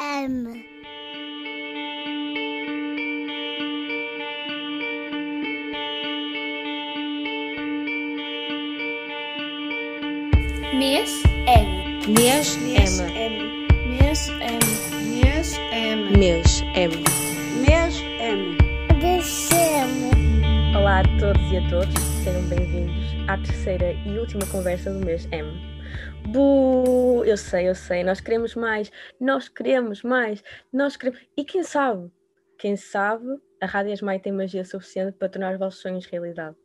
M. Mês M. Mês Mês M. M. Mês M. Mês M. Mês M. Mês M. Olá a todos e a todos, sejam bem-vindos à terceira e última conversa do mês M. Bu, eu sei, eu sei, nós queremos mais, nós queremos mais, nós queremos. E quem sabe? Quem sabe a Rádio Esmai tem magia suficiente para tornar os vossos sonhos realidade.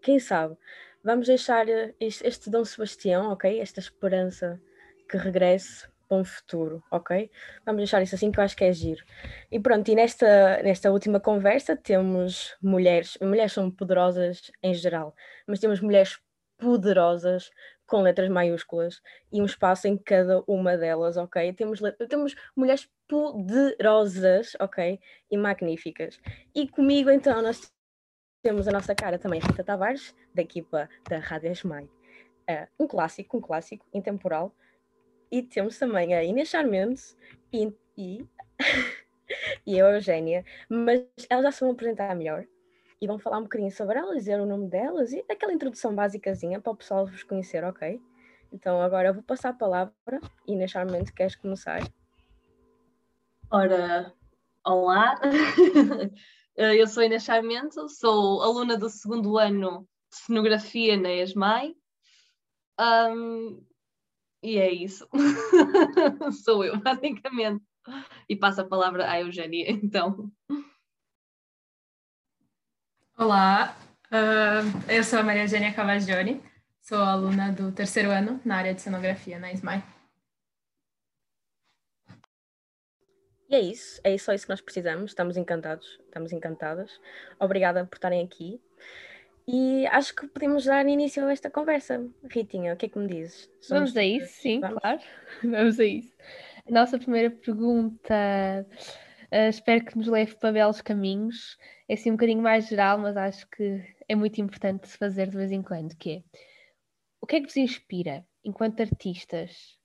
Quem sabe? Vamos deixar eh, este, este Dom Sebastião, ok? Esta esperança que regresse para um futuro, ok? Vamos deixar isso assim que eu acho que é giro. E pronto, e nesta, nesta última conversa temos mulheres, mulheres são poderosas em geral, mas temos mulheres poderosas com letras maiúsculas e um espaço em cada uma delas, ok? Temos, temos mulheres poderosas, ok? E magníficas. E comigo então nós temos a nossa cara também, Rita Tavares, da equipa da Rádio Esmai. Ah, um clássico, um clássico intemporal. E temos também a Inês Charmentos e, e, e a Eugénia, mas elas já se vão apresentar melhor e vão falar um bocadinho sobre elas, dizer o nome delas e aquela introdução basicazinha para o pessoal vos conhecer, ok? Então agora eu vou passar a palavra. Inês Charmentos, queres começar? Ora, olá, Eh, eu sou Inês Charmento, sou aluna do segundo ano de cenografia na ESMAI. Ahm, e é isso. sou eu, basicamente. E passo a palavra à Eugénia, então. Olá, ah, eu sou a Maria Eugênia Cavagioni, sou aluna do terceiro ano na área de cenografia na SMAI. E é isso, é só isso que nós precisamos. Estamos encantados, estamos encantadas. Obrigada por estarem aqui. E acho que podemos dar início a esta conversa. Ritinha, o que é que me dizes? Vamos Somos a todas- isso, sim, vamos? claro. Vamos a isso. A nossa primeira pergunta, eh, espero que nos leve para belos caminhos. É assim um bocadinho mais geral, mas acho que é muito importante se fazer de vez em quando, que é o que é que vos inspira enquanto artistas?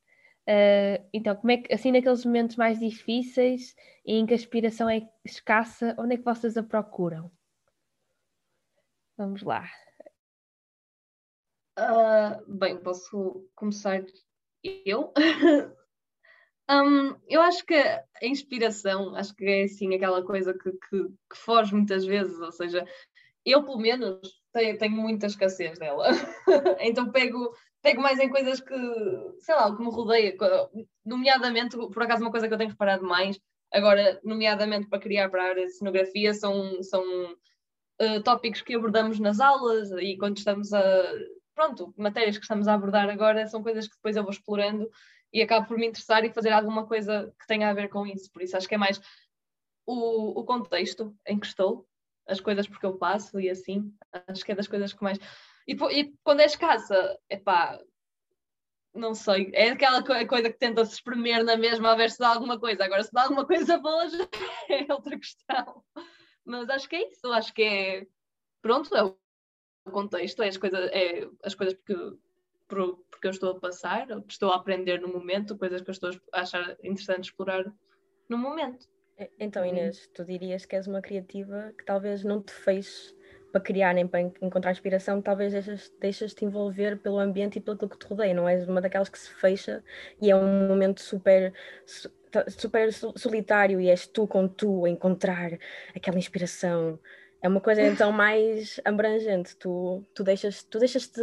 Eh, então, como é que, assim, naqueles momentos mais difíceis e em que a inspiração é escassa, onde é que vocês a procuram? Vamos lá. Ah, bem, posso começar eu? Hum, eu acho que a inspiração, acho que é assim aquela coisa que, que, que foge muitas vezes, ou seja, eu pelo menos tenho, tenho muita escassez dela. então pego, pego mais em coisas que, sei lá, que me rodeia, nomeadamente, por acaso uma coisa que eu tenho reparado mais, agora, nomeadamente para criar para a área de cenografia, são, são eh, tópicos que abordamos nas aulas e quando estamos a. Pronto, matérias que estamos a abordar agora são coisas que depois eu vou explorando e acabo por me interessar e fazer alguma coisa que tenha a ver com isso. Por isso acho que é mais o, o contexto em que estou, as coisas porque eu passo e assim. Acho que é das coisas que mais. E, e quando é escassa, epá, não sei, é aquela co- coisa que tenta se espremer na mesma a ver se dá alguma coisa. Agora, se dá alguma coisa boa, já é outra questão. Mas acho que é isso, acho que é. Pronto, é o contexto, é as coisas, é as coisas porque, por- porque eu estou a passar, ou que estou a aprender no momento, coisas que eu estou a achar interessante explorar no momento. Então. Inês, tu dirias que és uma criativa que talvez não te fez para criar nem para en- encontrar inspiração, talvez deixas- deixas-te envolver pelo ambiente e pelo que te rodeia, não és uma daquelas que se fecha e é um momento super, super so- solitário e és tu com tu a encontrar aquela inspiração. É uma coisa então mais abrangente, tu, tu deixas, tu deixas-te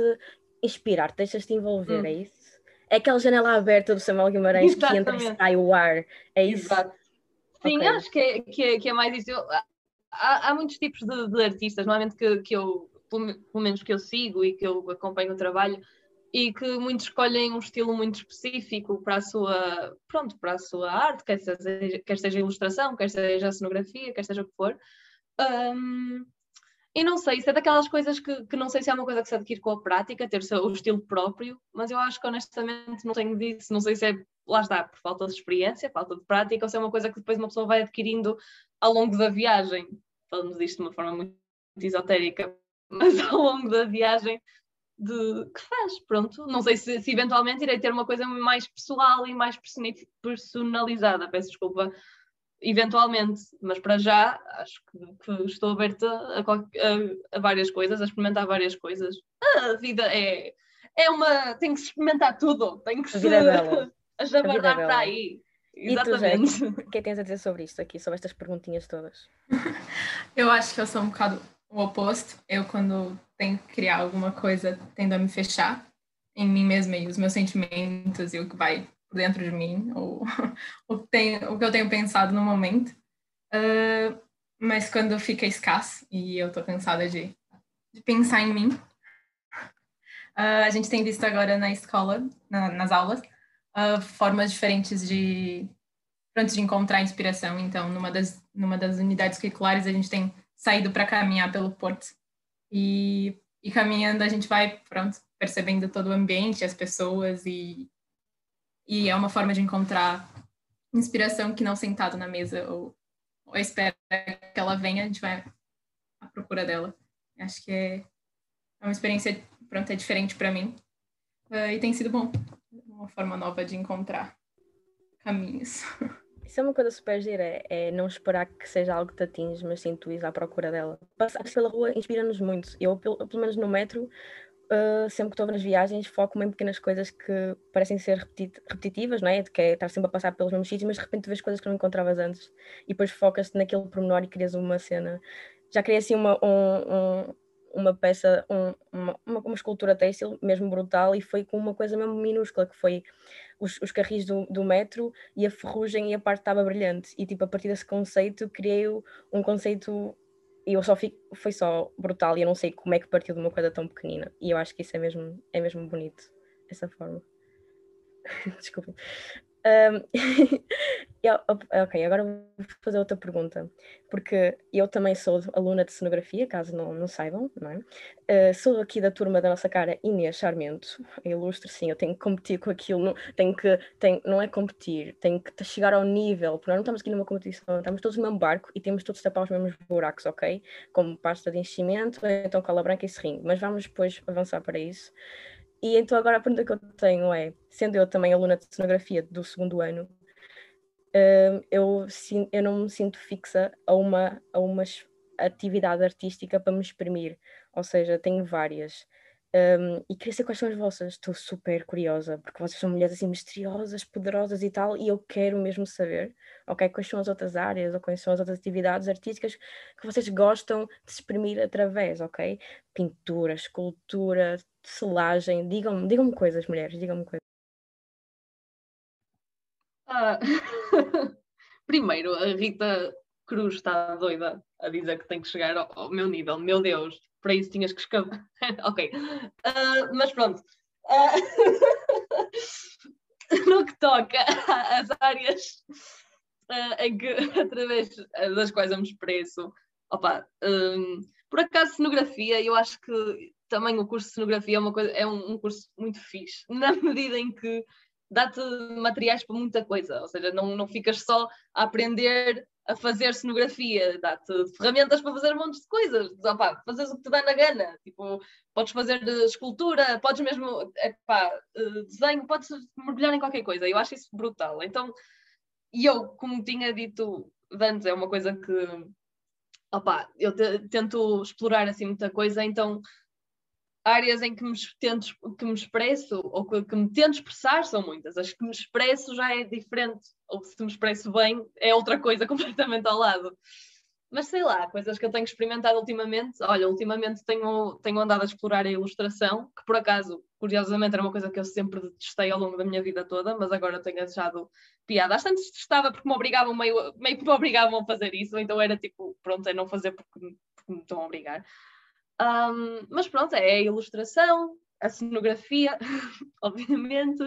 inspirar, deixas-te envolver, Hum. é isso? É aquela janela aberta do Samuel Guimarães que entra e Exatamente. sai o ar, é isso? Exato. Sim, Ok. acho que é, que, é, que é mais isso. Eu- há, há muitos tipos de, de artistas, normalmente que, que eu, pelo, me- pelo menos que eu sigo e que eu acompanho o trabalho, e que muitos escolhem um estilo muito específico para a sua, pronto, para a sua arte, quer seja, quer seja ilustração, quer seja cenografia, quer seja o que for. Hum, e não sei, isso é daquelas coisas que, que não sei se é uma coisa que se adquire com a prática, ter o estilo próprio, mas eu acho que honestamente não tenho disso, não sei se é, lá está, por falta de experiência, falta de prática, ou se é uma coisa que depois uma pessoa vai adquirindo ao longo da viagem. Falamos disto de uma forma muito esotérica, mas ao longo da viagem de, que faz, pronto. Não sei se, se, eventualmente irei ter uma coisa mais pessoal e mais personalizada, peço desculpa, eventualmente, mas para já acho que, que estou aberta a, a, a, várias coisas, a experimentar várias coisas. A vida é, é uma. tem que se experimentar tudo, tem que se a jabardar para aí. Exatamente. E tu, o que é tens a dizer sobre isto aqui, sobre estas perguntinhas todas? eu acho que eu sou um bocado o oposto. Eu, quando tenho que criar alguma coisa, tendo a me fechar em mim mesma e os meus sentimentos e o que vai dentro de mim, ou o o que eu tenho pensado no momento. Uh, mas quando fica escasso e eu estou cansada de, de, pensar em mim, uh, a gente tem visto agora na escola, na, nas aulas, uh, formas diferentes de, pronto, de encontrar inspiração. Então, numa das, numa das unidades curriculares, a gente tem saído para caminhar pelo porto. E, e caminhando, a gente vai, pronto, percebendo todo o ambiente, as pessoas e e é uma forma de encontrar inspiração que não sentado na mesa ou, ou espera que ela venha, a gente vai à procura dela. Acho que é, é uma experiência, pronto, é diferente para mim. Uh, e tem sido bom. Uma forma nova de encontrar caminhos. Isso é uma coisa super gira, é, não esperar que seja algo que te atinge, mas sim tu ir à procura dela. Passar pela rua inspira-nos muito. Eu, pelo, pelo menos no metro, uh, sempre que estou nas viagens, foco-me em pequenas coisas que parecem ser repetit repetitivas, não é? De que é estar sempre a passar pelos mesmos sítios, mas de repente vês coisas que não encontravas antes e depois focas-te naquele pormenor e crias uma cena. Já criei assim uma, um, um, uma peça, um, uma, uma, escultura têxtil mesmo brutal e foi com uma coisa mesmo minúscula, que foi os, os carris do, do metro e a ferrugem e a parte estava brilhante. E tipo, a partir desse conceito, criei um conceito e eu só fico, foi só brutal e eu não sei como é que partiu de uma coisa tão pequenina. E eu acho que isso é mesmo, é mesmo bonito, essa forma. Desculpa. Um, ok, agora vou fazer outra pergunta, porque eu também sou aluna de cenografia, caso não, não saibam, não é? Uh, sou aqui da turma da nossa cara Inês Charmento, ilustre, sim, eu tenho que competir com aquilo, não, tenho que, tenho, não é competir, tenho que chegar ao nível, porque nós não estamos aqui numa competição, estamos todos no mesmo barco e temos todos tapar os mesmos buracos, ok? Como pasta de enchimento, então cola branca e serrinho, mas vamos depois avançar para isso. E então agora a pergunta que eu tenho é, sendo eu também aluna de cenografia do segundo ano, uh, eu, eu não me sinto fixa a uma, a uma atividade artística para me exprimir, ou seja, tenho várias. Um, e queria saber quais são as vossas. Estou super curiosa, porque vocês são mulheres assim misteriosas, poderosas e tal, e eu quero mesmo saber, ok, quais são as outras áreas ou quais são as outras atividades artísticas que vocês gostam de exprimir através, ok? Pintura, escultura, selagem, digam-me digam coisas, mulheres, digam-me coisas. Ah, primeiro, a Rita Cruz está doida a dizer que tem que chegar ao, meu nível, meu Deus para isso tinhas que escavar. ok. Uh, mas pronto. Uh, no que toca às áreas uh, em que, através das quais eu me expresso, opa, um, por acaso, cenografia, eu acho que também o curso de cenografia é, uma coisa, é um, um curso muito fixe, na medida em que dá-te materiais para muita coisa, ou seja, não, não ficas só a aprender a fazer cenografia, dá-te ferramentas para fazer um monte de coisas, fazes o que te dá na gana, tipo, podes fazer escultura, podes mesmo, epá, eh, desenho, podes mergulhar em qualquer coisa, eu acho isso brutal, então, e eu, como tinha dito antes, é uma coisa que, eu te, tento explorar assim muita coisa, então áreas em que me, tento, que me expresso ou que, que, me tento expressar são muitas. As que me expresso já é diferente, ou se me expresso bem é outra coisa completamente ao lado. Mas sei lá, coisas que eu tenho experimentado ultimamente. Olha, ultimamente tenho, tenho andado a explorar a ilustração, que por acaso, curiosamente, era uma coisa que eu sempre detestei ao longo da minha vida toda, mas agora tenho achado piada. Às tantas detestava porque me obrigavam meio, meio que me obrigavam a fazer isso, então era tipo, pronto, é não fazer porque, porque me estão a obrigar. Um, mas pronto, é a ilustração, a cenografia, obviamente.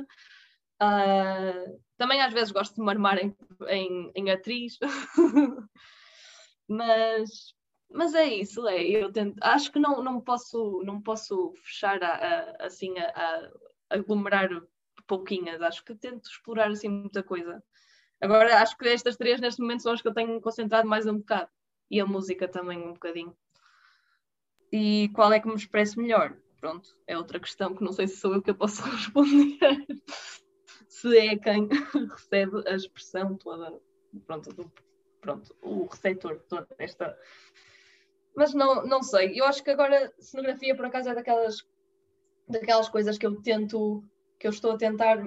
Uh, também às vezes gosto de me armar em, em, em atriz, mas, mas é isso, é, eu tento, acho que não, não, posso, não posso fechar a, a, assim a, a aglomerar pouquinhas, acho que tento explorar assim muita coisa. Agora acho que estas três neste momento são as que eu tenho concentrado mais um bocado. E a música também um bocadinho e qual é que me expresso melhor? pronto, é outra questão que não sei se sou eu que eu posso responder. se é quem recebe a expressão toda, pronto, do, pronto o receptor toda esta. Mas não, não sei, eu acho que agora cenografia por acaso é daquelas, daquelas coisas que eu tento, que eu estou a tentar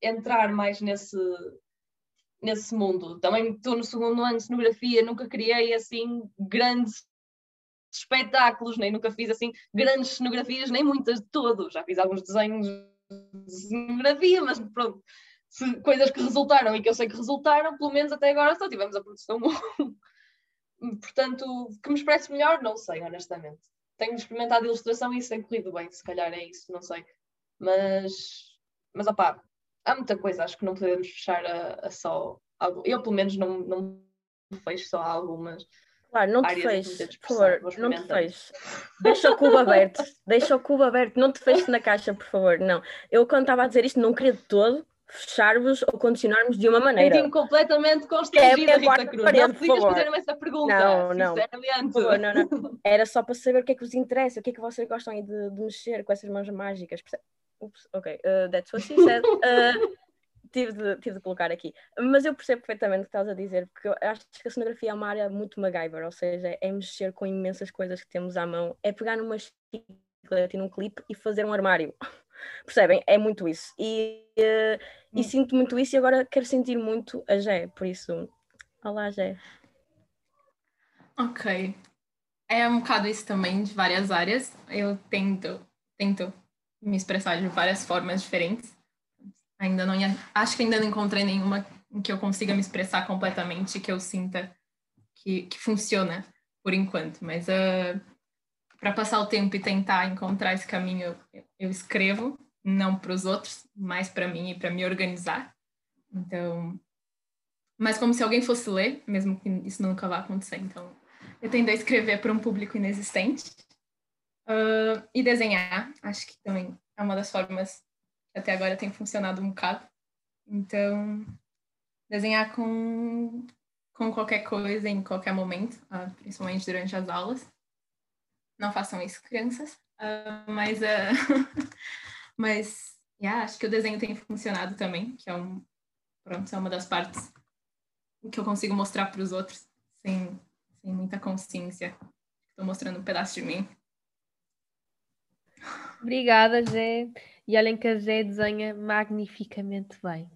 entrar mais nesse, nesse mundo. Também estou no segundo ano de cenografia, nunca criei assim grandes espetáculos, nem nunca fiz assim grandes cenografias, nem muitas de todo. Já fiz alguns desenhos de cenografia, mas pronto, se, coisas que resultaram e que eu sei que resultaram, pelo menos até agora só tivemos a produção 1. Portanto, que me expresse melhor, não sei, honestamente. Tenho experimentado ilustração e isso tem corrido bem, se calhar é isso, não sei. Mas, mas opá, há muita coisa, acho que não podemos fechar a, a só algo. Eu, pelo menos, não, não fecho só a algumas. Claro, não te feches, por favor, não te feches. Deixa o cubo aberto, deixa o cubo aberto, não te feches na caixa, por favor, não. Eu, quando estava a dizer isto, não queria de todo fechar-vos ou condicionar-vos de uma maneira. Senti-me completamente constrangida, é, Rita Cruz. Parede, não fiquem fazer-me essa pergunta, não, não. Favor, não, não. Era só para saber o que é que vos interessa, o que é que vocês gostam de, de mexer com essas mãos mágicas. Ups, ok, uh, that's what she said. Uh, tive, de, tive de colocar aqui. Mas eu percebo perfeitamente o que estás a dizer, porque eu acho que a cenografia é uma área muito MacGyver, ou seja, é mexer com imensas coisas que temos à mão, é pegar numa chiclete e num clipe e fazer um armário. Percebem? É muito isso. E, uh, e hum. sinto muito isso e agora quero sentir muito a Gé, por isso. Olá, Gé. Ok. É um bocado isso também de várias áreas. Eu tento, tento me expressar de várias formas diferentes. Ainda não acho que ainda não encontrei nenhuma em que eu consiga me expressar completamente, que eu sinta que, que funciona por enquanto. Mas uh, ah, para passar o tempo e tentar encontrar esse caminho, eu, escrevo, não para os outros, mas para mim e para me organizar. Então, mas como se alguém fosse ler, mesmo que isso nunca vá acontecer. Então, eu tendo a escrever para um público inexistente Uh, e desenhar, acho que também é uma das formas até agora tem funcionado um bocado. Então, desenhar com, com qualquer coisa, em qualquer momento, uh, principalmente durante as aulas. Não façam isso, crianças. Uh, mas, mas yeah, acho que o desenho tem funcionado também, que é, um, pronto, é uma das partes que eu consigo mostrar para os outros sem, sem muita consciência. Estou mostrando um pedaço de mim. Obrigada, Zé. E olhem que a Zé desenha magnificamente bem.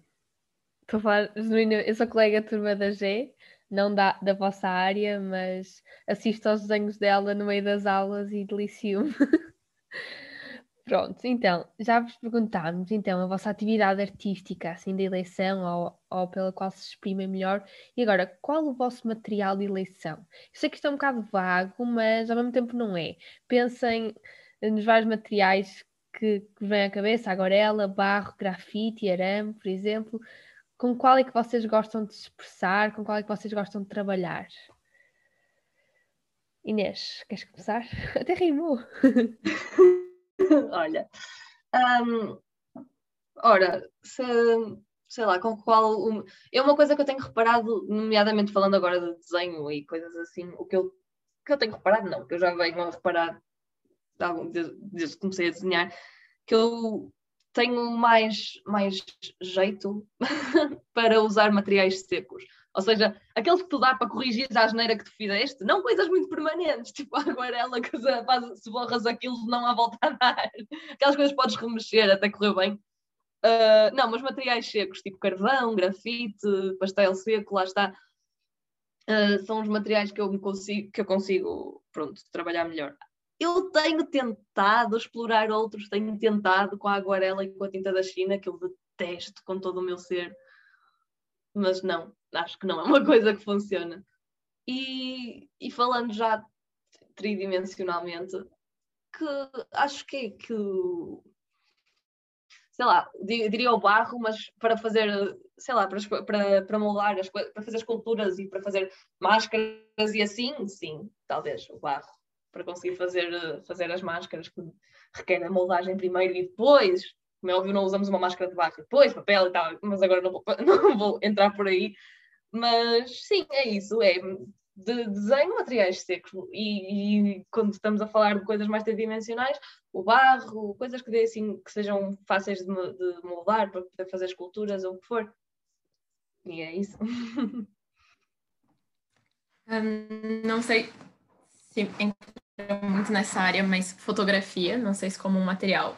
Estou a falar, eu sou colega turma da Zé, não da, da vossa área, mas assisto aos desenhos dela no meio das aulas e delicio-me. Pronto, então, já vos perguntámos então a vossa atividade artística, assim, de eleição ou, ou pela qual se exprime melhor. E agora, qual o vosso material de eleição? Eu sei que isto é um bocado vago, mas ao mesmo tempo não é. Pensem nos vários materiais que, que vêm à cabeça, aguarela, barro, grafite, arame, por exemplo. Com qual é que vocês gostam de expressar? Com qual é que vocês gostam de trabalhar? Inês, queres começar? Até rimou. Olha, um, ora, se, sei lá, com qual. Um, é uma coisa que eu tenho reparado, nomeadamente falando agora de desenho e coisas assim, o que eu, que eu tenho reparado, não, que eu já venho a reparar desde, que comecei a desenhar, que eu tenho mais, mais jeito para usar materiais secos. Ou seja, aqueles que tu dá para corrigir a asneira que tu fizeste, não coisas muito permanentes, tipo a aguarela que se borras aquilo não há volta a dar. Aquelas coisas podes remexer até correr bem. Uh, não, mas materiais secos, tipo carvão, grafite, pastel seco, lá está. Uh, são os materiais que eu, consigo, que eu consigo pronto, trabalhar melhor. Eu tenho tentado explorar outros, tenho tentado com a aguarela e com a tinta da China, que eu detesto com todo o meu ser, mas não, acho que não é uma coisa que funciona. E, e falando já tridimensionalmente, que acho que é que sei lá, diria o barro, mas para fazer, sei lá, para, para, para moldar, as, para fazer esculturas e para fazer máscaras e assim, sim, talvez o barro para conseguir fazer, fazer as máscaras que requerem a moldagem primeiro e depois, como é óbvio, não usamos uma máscara de barro, depois papel e tal, mas agora não vou, não vou entrar por aí. Mas sim, é isso, é de desenho, materiais secos. E, e, quando estamos a falar de coisas mais tridimensionais, o barro, coisas que, dê, assim, que sejam fáceis de, de moldar para poder fazer esculturas ou o que for. E é isso. Um, não sei se entra muito nessa área, mas fotografia, não sei se como um material.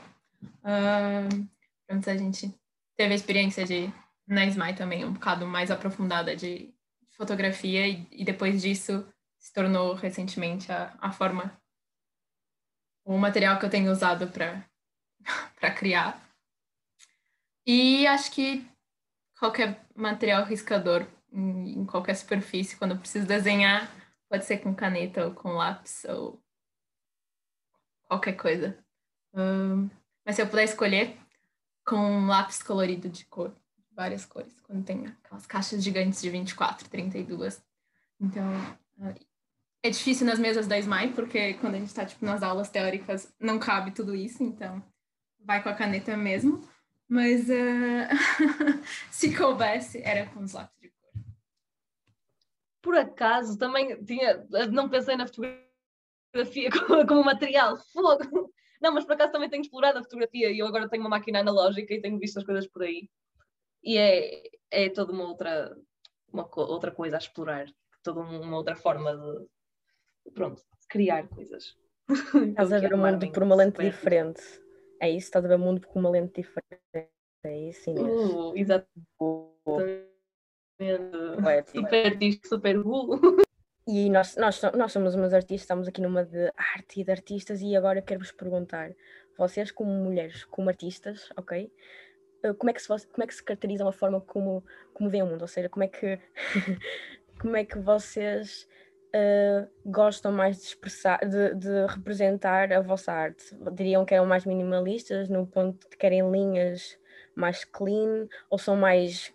Um, antes a gente teve a experiência de, na SMAI também, um bocado mais aprofundada de fotografia e, e depois disso se tornou recentemente a, a forma, o material que eu tenho usado para criar. E acho que qualquer material riscador em, em qualquer superfície, quando eu preciso desenhar, pode ser com caneta ou com lápis ou qualquer coisa. Um, mas se eu puder escolher, com um lápis colorido de cor, várias cores, quando tem aquelas caixas gigantes de 24, 32. Então, é difícil nas mesas da SMAI, porque quando a gente está tipo, nas aulas teóricas não cabe tudo isso, então vai com a caneta mesmo. Mas uh, se coubesse, era com os lápis. Por acaso, também tinha, não pensei na fotografia como, como material, fogo! Não, mas por acaso também tenho explorado a fotografia e eu agora tenho uma máquina analógica e tenho visto as coisas por aí. E é, é toda uma outra, uma outra coisa a explorar, toda uma outra forma de, pronto, de criar coisas. Estás a ver o mundo por uma lente diferente. É isso, estás a ver o mundo com uma lente diferente. É isso, Inês. Uh, exatamente. Super artista, super burro. E nós, nós, nós somos umas artistas, estamos aqui numa de arte e de artistas, e agora quero-vos perguntar: vocês, como mulheres, como artistas, ok? Eh, como é que se, como é que se caracterizam a forma como, como veem o mundo? Ou seja, como é que, como é que vocês uh, gostam mais de expressar, de, de, representar a vossa arte? Diriam que eram mais minimalistas, no ponto de querem linhas mais clean ou são mais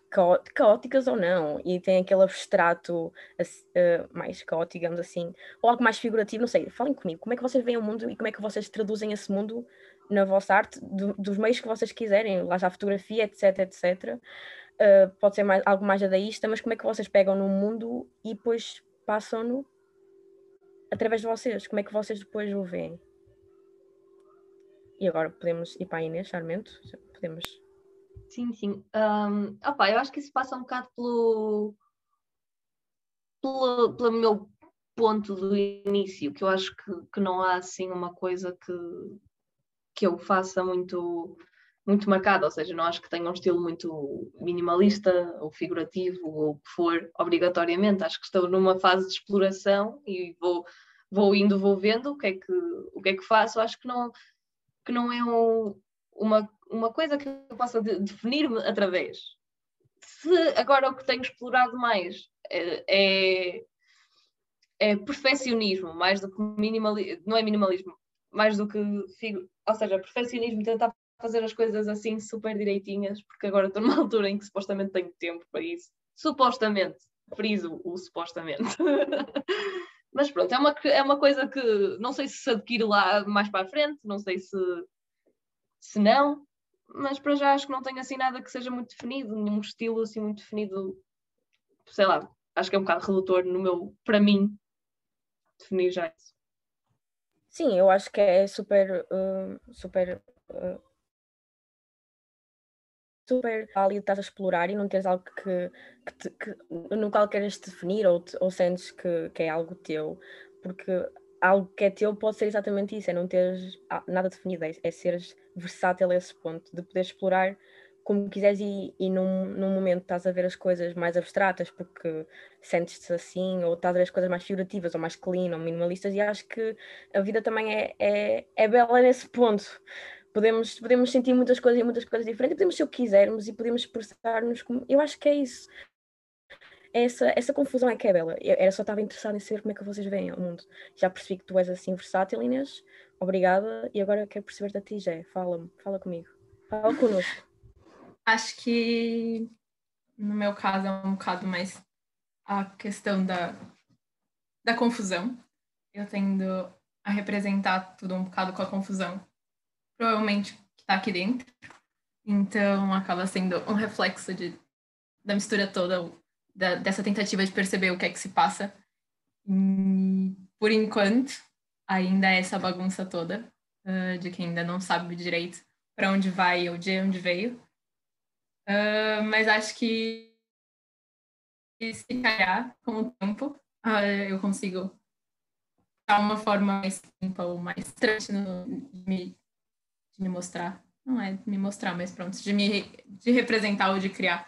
caóticas ou não e tem aquele abstrato uh, mais caótico, digamos assim, ou algo mais figurativo, não sei, falem comigo, como é que vocês veem o mundo e como é que vocês traduzem esse mundo na vossa arte, do, dos meios que vocês quiserem, lá já fotografia, etc, etc. Uh, pode ser mais, algo mais adaísta, mas como é que vocês pegam no mundo e depois passam-no através de vocês? Como é que vocês depois o veem? E agora podemos ir para a Inês Charmento? Podemos Sim, sim. Um, opa, eu acho que isso passa um bocado pelo, pelo, pelo meu ponto do início, que eu acho que, que não há assim uma coisa que, que eu faça muito muito marcada, ou seja, não acho que tenha um estilo muito minimalista ou figurativo ou o que for, obrigatoriamente. Acho que estou numa fase de exploração e vou, vou indo, vou vendo o que é que, o que, é que faço. Acho que não, que não é um, uma uma coisa que eu possa de, definir-me através. Se agora o que tenho explorado mais é, é, é perfeccionismo, mais do que minimalismo, não é minimalismo, mais do que, ou seja, perfeccionismo, tentar fazer as coisas assim super direitinhas, porque agora estou numa altura em que supostamente tenho tempo para isso. Supostamente, friso o supostamente. Mas pronto, é uma, é uma coisa que não sei se se adquire lá mais para a frente, não sei se, se não, mas para já acho que não tenho assim nada que seja muito definido, nenhum estilo assim muito definido, sei lá, acho que é um bocado redutor no meu, para mim, definir já isso. Sim, eu acho que é super, uh, super, uh, super válido estás a explorar e não teres algo que, que, te, que no qual queres definir ou, te, ou sentes que, que é algo teu, porque algo que é teu pode ser exatamente isso, é não teres nada definido, é, é seres versátil a esse ponto, de poder explorar como quiseres e, e num, num momento estás a ver as coisas mais abstratas porque sentes-te assim, ou estás a ver as coisas mais figurativas, ou mais clean, ou minimalistas, e acho que a vida também é, é, é bela nesse ponto. Podemos, podemos sentir muitas coisas e muitas coisas diferentes, podemos ser o quisermos e podemos expressar-nos como. Eu acho que é isso essa, essa confusão é que é bela. Eu era só estava interessada em saber como é que vocês veem o mundo. Já percebi que tu és assim versátil, Inês. Obrigada. E agora quero perceber da ti, Jé. Fala-me, fala comigo. Fala connosco. Acho que no meu caso é um bocado mais a questão da, da confusão. Eu tendo a representar tudo um bocado com a confusão. Provavelmente que está aqui dentro. Então acaba sendo um reflexo de, da mistura toda, da, dessa tentativa de perceber o que é que se passa por enquanto, ainda é essa bagunça toda, uh, de quem ainda não sabe direito para onde vai ou de onde veio. Uh, mas acho que se calhar, com o tempo, uh, eu consigo dar uma forma mais limpa ou mais tranquila de me, de me mostrar. Não é de me mostrar, mas pronto, de me de representar ou de criar,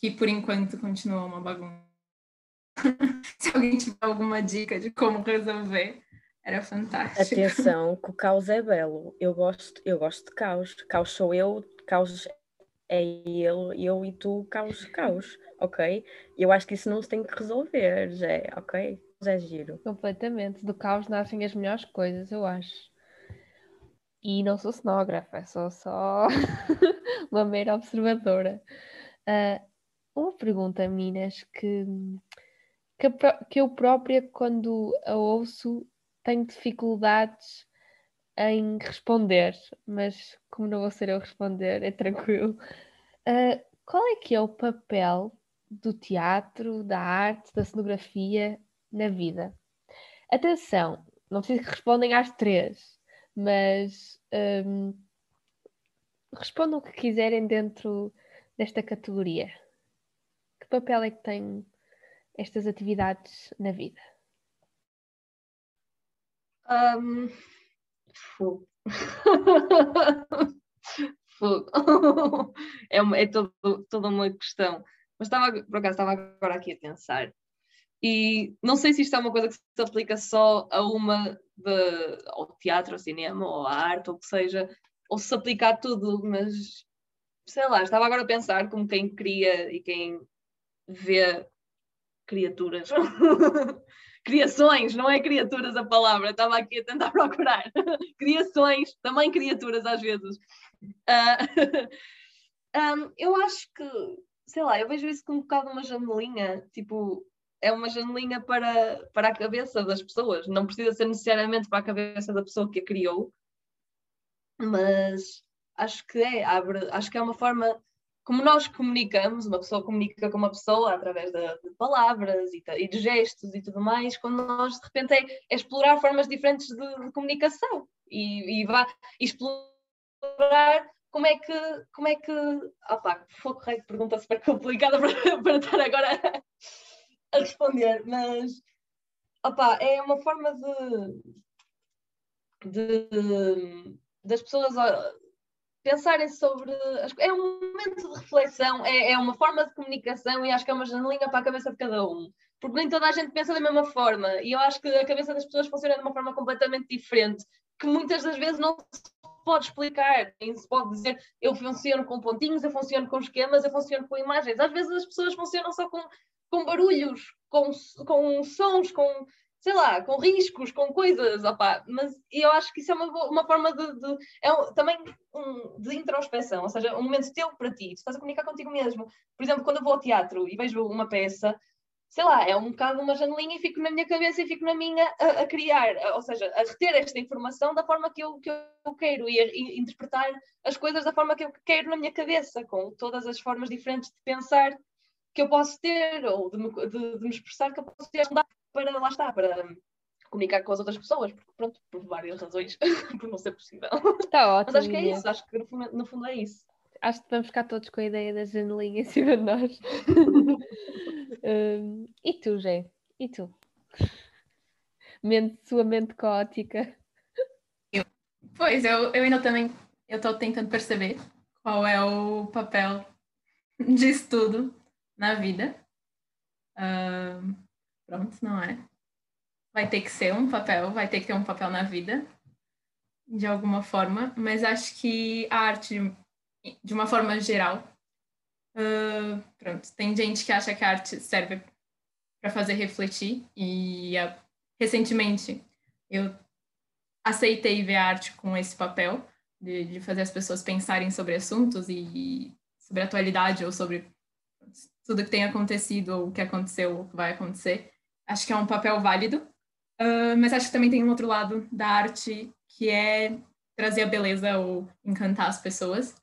que por enquanto continua uma bagunça. Se alguém tiver alguma dica de como resolver, era fantástico. Atenção, que o caos é belo. Eu gosto, eu gosto de caos. Caos sou eu, caos é ele, eu e tu, caos, caos, ok? Eu acho que isso não se tem que resolver, já é, ok? Já é giro. Completamente. Do caos nascem as melhores coisas, eu acho. E não sou cenógrafa, sou só uma mera observadora. Uh, uma pergunta, meninas, que, que, que eu própria, quando a ouço, tenho dificuldades em responder, mas como não vou ser eu responder, é tranquilo. Uh, qual é que é o papel do teatro, da arte, da cenografia na vida? Atenção, não preciso que respondem às três, mas um, respondam o que quiserem dentro desta categoria. Papel é que têm estas atividades na vida? Um, fogo. fogo. é, uma, é todo, toda uma questão. Mas estava, por acaso, estava agora aqui a pensar. E não sei se isto é uma coisa que se aplica só a uma de, ao teatro, ao cinema, ou à arte, ou o que seja, ou se aplica a tudo, mas sei lá, estava agora a pensar como quem cria e quem vê criaturas. Criações, não é criaturas a palavra, estava aqui a tentar procurar. Criações, também criaturas às vezes. Uh, um, eu acho que, sei lá, eu vejo isso como um bocado uma janelinha, tipo, é uma janelinha para, para a cabeça das pessoas, não precisa ser necessariamente para a cabeça da pessoa que a criou, mas acho que é, abre, acho que é uma forma como nós comunicamos, uma pessoa comunica com uma pessoa através de, de palavras e, e, de gestos e tudo mais, quando nós de repente é, é explorar formas diferentes de, de comunicação e, e vá explorar como é que, como é que, opá, fogo rei, pergunta super complicada para, para estar agora a, responder, mas opá, é uma forma de, de das pessoas pensarem sobre. É um momento de reflexão, é, é uma forma de comunicação e acho que é uma janelinha para a cabeça de cada um. Porque nem toda a gente pensa da mesma forma e eu acho que a cabeça das pessoas funciona de uma forma completamente diferente, que muitas das vezes não se pode explicar, nem se pode dizer eu funciono com pontinhos, eu funciono com esquemas, eu funciono com imagens. Às vezes as pessoas funcionam só com, com barulhos, com, com sons, com sei lá, com riscos, com coisas, opa, mas eu acho que isso é uma, uma forma de, de é um, também um, de introspeção, ou seja, um momento teu para ti, tu estás a comunicar contigo mesmo. Por exemplo, quando eu vou ao teatro e vejo uma peça, sei lá, é um bocado uma janelinha e fico na minha cabeça e fico na minha a, a criar, a, ou seja, a reter esta informação da forma que eu, que eu quero e a, interpretar as coisas da forma que eu quero na minha cabeça, com todas as formas diferentes de pensar que eu posso ter ou de me, de, de me expressar que eu posso ter para, lá está, para comunicar com as outras pessoas, porque pronto, por várias razões, por não ser possível. Está ótimo. Mas acho que é isso, acho que no fundo, no fundo é isso. Acho que vamos ficar todos com a ideia da janelinha em cima de nós. um, e tu, Jé? E tu? Mente, sua mente caótica. Eu, pois, eu, eu ainda também estou tentando perceber qual é o papel disso tudo na vida. Um, Pronto, não é? Vai ter que ser um papel, vai ter que ter um papel na vida, de alguma forma, mas acho que a arte, de uma forma geral, uh, pronto, tem gente que acha que a arte serve para fazer refletir, e uh, recentemente eu aceitei ver a arte com esse papel, de, de fazer as pessoas pensarem sobre assuntos e sobre a atualidade ou sobre tudo que tem acontecido ou o que aconteceu ou o que vai acontecer acho que é um papel válido, uh, mas acho que também tem um outro lado da arte que é trazer a beleza ou encantar as pessoas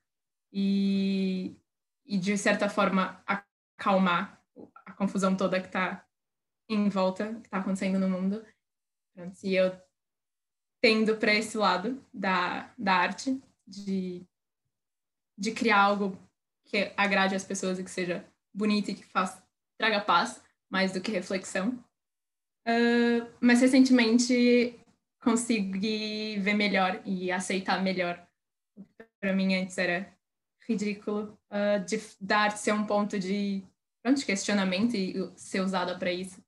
e, e de certa forma acalmar a confusão toda que está em volta que está acontecendo no mundo. E eu tendo para esse lado da, da arte, de, de criar algo que agrade as pessoas e que seja bonito e que faça, traga paz, mais do que reflexão. Uh, mas recentemente consegui ver melhor e aceitar melhor. Para mim antes era ridículo uh, de, da arte ser um ponto de, pronto, questionamento e ser usada para isso,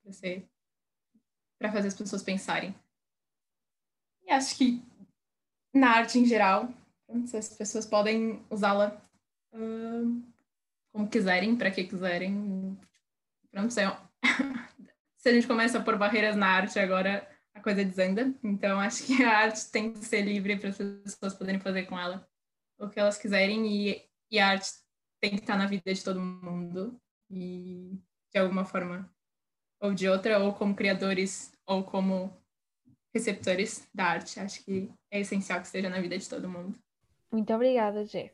para fazer as pessoas pensarem. E acho que na arte em geral, as pessoas podem usá-la uh, como quiserem, para que quiserem. Pronto, é... se a gente começa a pôr barreiras na arte agora, a coisa desanda. Então, acho que a arte tem que ser livre para as pessoas poderem fazer com ela o que elas quiserem e, e a arte tem que estar na vida de todo mundo e de alguma forma ou de outra, ou como criadores ou como receptores da arte. Acho que é essencial que esteja na vida de todo mundo. Muito obrigada, Gê.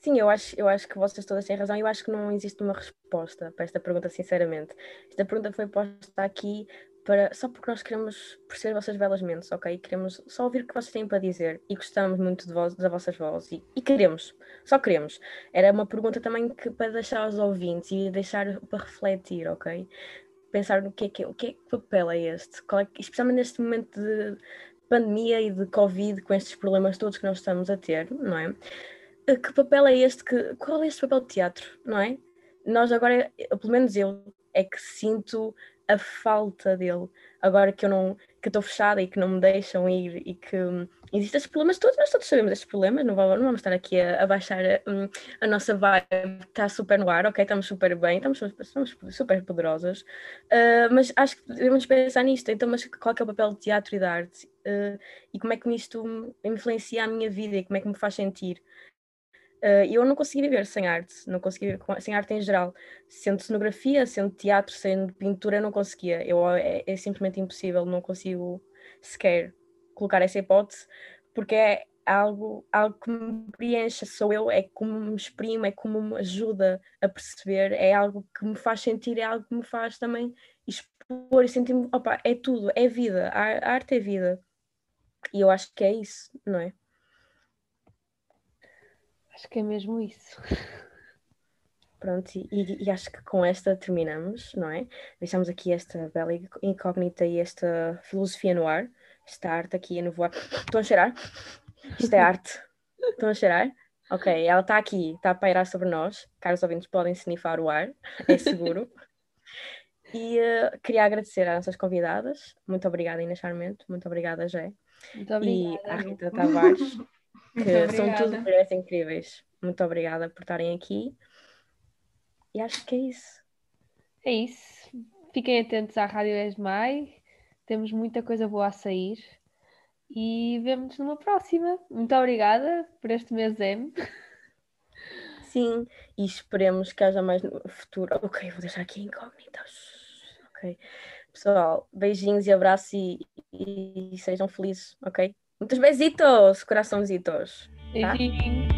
Sim, eu acho, eu acho que vocês todas têm razão. Eu acho que não existe uma resposta para esta pergunta, sinceramente. Esta pergunta foi posta aqui para, só porque nós queremos perceber vossas belas mentes, ok? Queremos só ouvir o que vocês têm para dizer e gostamos muito de das vossas vozes e, e, queremos, só queremos. Era uma pergunta também que, para deixar aos ouvintes e deixar para refletir, ok? Pensar no que é que, o que, é, que papel é este, é, especialmente neste momento de pandemia e de Covid, com estes problemas todos que nós estamos a ter, não é? Eh, que papel é este? Que, qual é este papel de teatro, não é? Nós agora, pelo menos eu, é que sinto a falta dele. Agora que eu não que estou fechada e que não me deixam ir e que hum, existem estes problemas todos, nós todos sabemos estes problemas, não vamos, não vamos estar aqui a, a baixar um, a nossa vibe, está super no ar, ok, estamos super bem, estamos, estamos super poderosas, uh, mas acho que devemos pensar nisto, então, mas qual é, o papel de teatro e de arte? Uh, e como é que isto influencia a minha vida e como é que me faz sentir? Uh, eu não consegui viver sem arte, não consegui viver sem arte em geral. Sendo cenografia, sendo teatro, sendo pintura, não conseguia. Eu, é, é, simplesmente impossível, não consigo sequer colocar essa hipótese, porque é algo, algo que me preenche, sou eu, é como me exprimo, é como me ajuda a perceber, é algo que me faz sentir, é algo que me faz também expor e sentir-me, opa, é tudo, é vida, a arte é vida. E eu acho que é isso, não é? Acho que é mesmo isso. Pronto, e, e, acho que com esta terminamos, não é? Deixamos aqui esta bela incógnita e esta filosofia no ar, esta arte aqui a nevoar. Estão a cheirar? Isto é arte. Estão a cheirar? Ok, ela está aqui, está a pairar sobre nós. Caros ouvintes podem snifar o ar, é seguro. e uh, queria agradecer às nossas convidadas. Muito obrigada, Inês Charmento. Muito obrigada, Jé. Muito obrigada. E à Rita Tavares que são tudo mulheres incríveis. Muito obrigada por estarem aqui. E acho que é isso. É isso. Fiquem atentos à Rádio Esmai. Temos muita coisa boa a sair. E vemos-nos numa próxima. Muito obrigada por este mês M. Sim, e esperemos que haja mais no futuro. Ok, vou deixar aqui incógnitas. Ok. Pessoal, beijinhos e abraços e, e, e sejam felizes, ok? Muitos besitos, coraçãozitos. Tá? Beijinho.